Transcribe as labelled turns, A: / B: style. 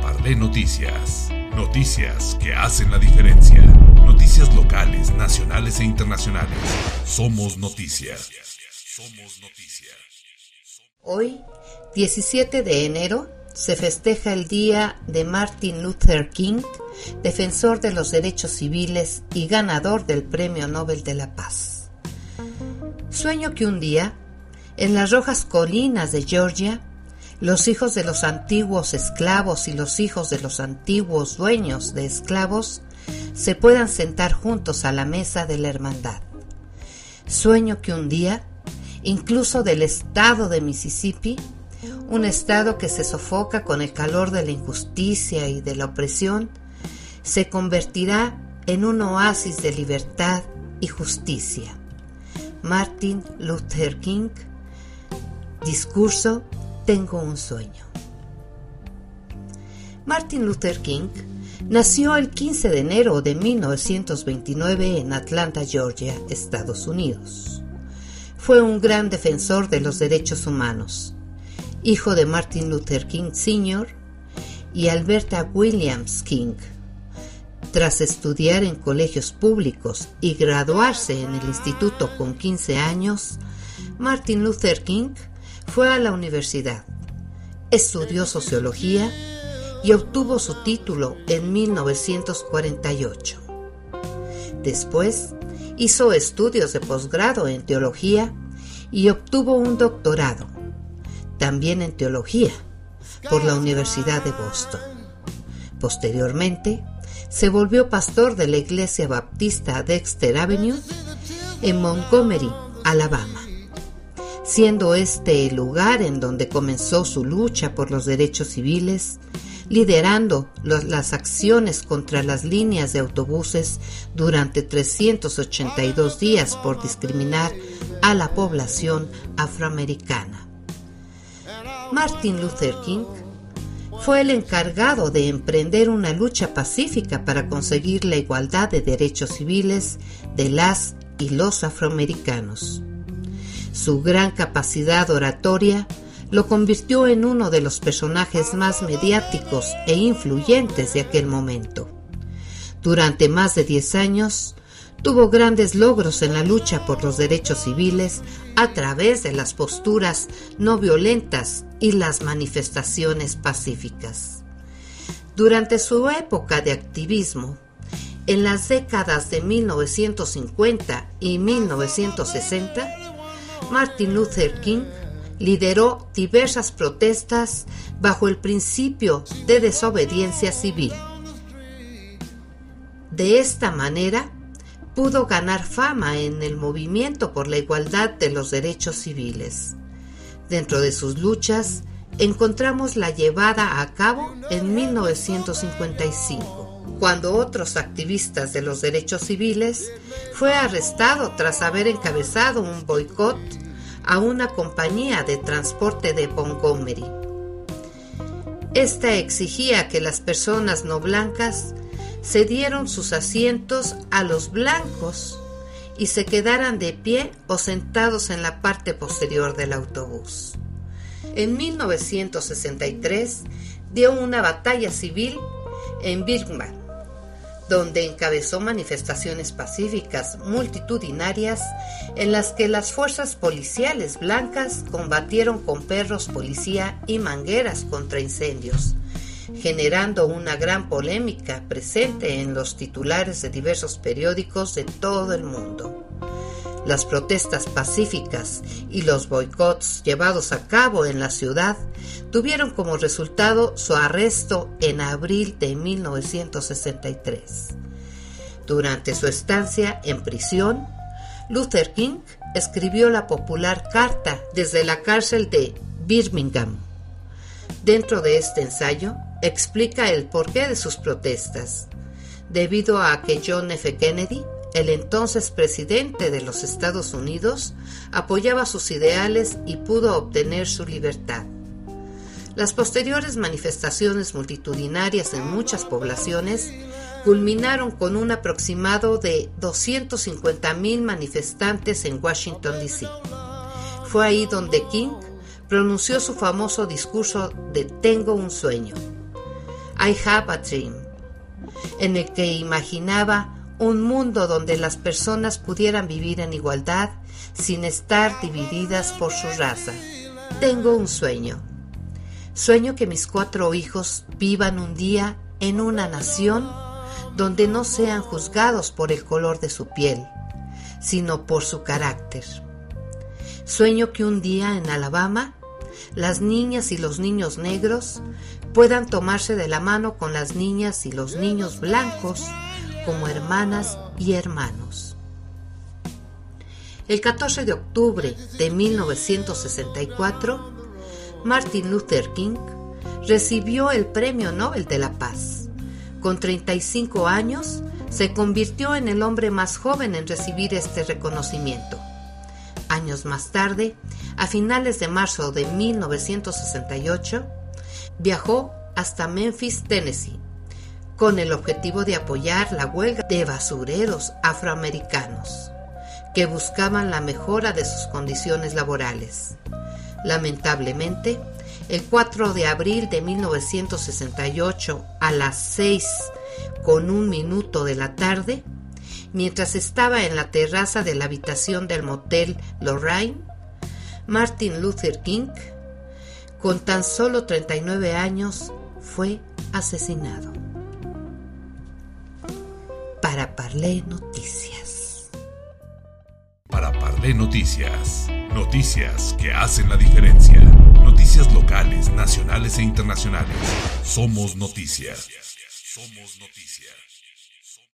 A: Parlé Noticias. Noticias que hacen la diferencia. Noticias locales, nacionales e internacionales. Somos noticias. Somos noticias.
B: Hoy, 17 de enero, se festeja el Día de Martin Luther King, defensor de los derechos civiles y ganador del Premio Nobel de la Paz. Sueño que un día, en las rojas colinas de Georgia, los hijos de los antiguos esclavos y los hijos de los antiguos dueños de esclavos se puedan sentar juntos a la mesa de la hermandad. Sueño que un día, incluso del estado de Mississippi, un estado que se sofoca con el calor de la injusticia y de la opresión, se convertirá en un oasis de libertad y justicia. Martin Luther King, discurso tengo un sueño. Martin Luther King nació el 15 de enero de 1929 en Atlanta, Georgia, Estados Unidos. Fue un gran defensor de los derechos humanos, hijo de Martin Luther King Sr. y Alberta Williams King. Tras estudiar en colegios públicos y graduarse en el instituto con 15 años, Martin Luther King fue a la universidad, estudió sociología y obtuvo su título en 1948. Después hizo estudios de posgrado en teología y obtuvo un doctorado, también en teología, por la Universidad de Boston. Posteriormente, se volvió pastor de la Iglesia Baptista Dexter Avenue en Montgomery, Alabama siendo este el lugar en donde comenzó su lucha por los derechos civiles, liderando las acciones contra las líneas de autobuses durante 382 días por discriminar a la población afroamericana. Martin Luther King fue el encargado de emprender una lucha pacífica para conseguir la igualdad de derechos civiles de las y los afroamericanos. Su gran capacidad oratoria lo convirtió en uno de los personajes más mediáticos e influyentes de aquel momento. Durante más de 10 años, tuvo grandes logros en la lucha por los derechos civiles a través de las posturas no violentas y las manifestaciones pacíficas. Durante su época de activismo, en las décadas de 1950 y 1960, Martin Luther King lideró diversas protestas bajo el principio de desobediencia civil. De esta manera, pudo ganar fama en el movimiento por la igualdad de los derechos civiles. Dentro de sus luchas, encontramos la llevada a cabo en 1955 cuando otros activistas de los derechos civiles fue arrestado tras haber encabezado un boicot a una compañía de transporte de Montgomery. Esta exigía que las personas no blancas cedieran sus asientos a los blancos y se quedaran de pie o sentados en la parte posterior del autobús. En 1963 dio una batalla civil en Birmingham donde encabezó manifestaciones pacíficas multitudinarias en las que las fuerzas policiales blancas combatieron con perros policía y mangueras contra incendios, generando una gran polémica presente en los titulares de diversos periódicos de todo el mundo. Las protestas pacíficas y los boicots llevados a cabo en la ciudad tuvieron como resultado su arresto en abril de 1963. Durante su estancia en prisión, Luther King escribió la popular carta desde la cárcel de Birmingham. Dentro de este ensayo explica el porqué de sus protestas, debido a que John F. Kennedy el entonces presidente de los Estados Unidos apoyaba sus ideales y pudo obtener su libertad. Las posteriores manifestaciones multitudinarias en muchas poblaciones culminaron con un aproximado de 250.000 manifestantes en Washington, D.C. Fue ahí donde King pronunció su famoso discurso de Tengo un sueño. I Have a Dream, en el que imaginaba un mundo donde las personas pudieran vivir en igualdad sin estar divididas por su raza. Tengo un sueño. Sueño que mis cuatro hijos vivan un día en una nación donde no sean juzgados por el color de su piel, sino por su carácter. Sueño que un día en Alabama las niñas y los niños negros puedan tomarse de la mano con las niñas y los niños blancos como hermanas y hermanos. El 14 de octubre de 1964, Martin Luther King recibió el Premio Nobel de la Paz. Con 35 años, se convirtió en el hombre más joven en recibir este reconocimiento. Años más tarde, a finales de marzo de 1968, viajó hasta Memphis, Tennessee, con el objetivo de apoyar la huelga de basureros afroamericanos que buscaban la mejora de sus condiciones laborales. Lamentablemente, el 4 de abril de 1968 a las 6 con un minuto de la tarde, mientras estaba en la terraza de la habitación del motel Lorraine, Martin Luther King, con tan solo 39 años, fue asesinado para Parlé Noticias.
A: Para Parlé Noticias. Noticias que hacen la diferencia. Noticias locales, nacionales e internacionales. Somos noticias. Somos noticias.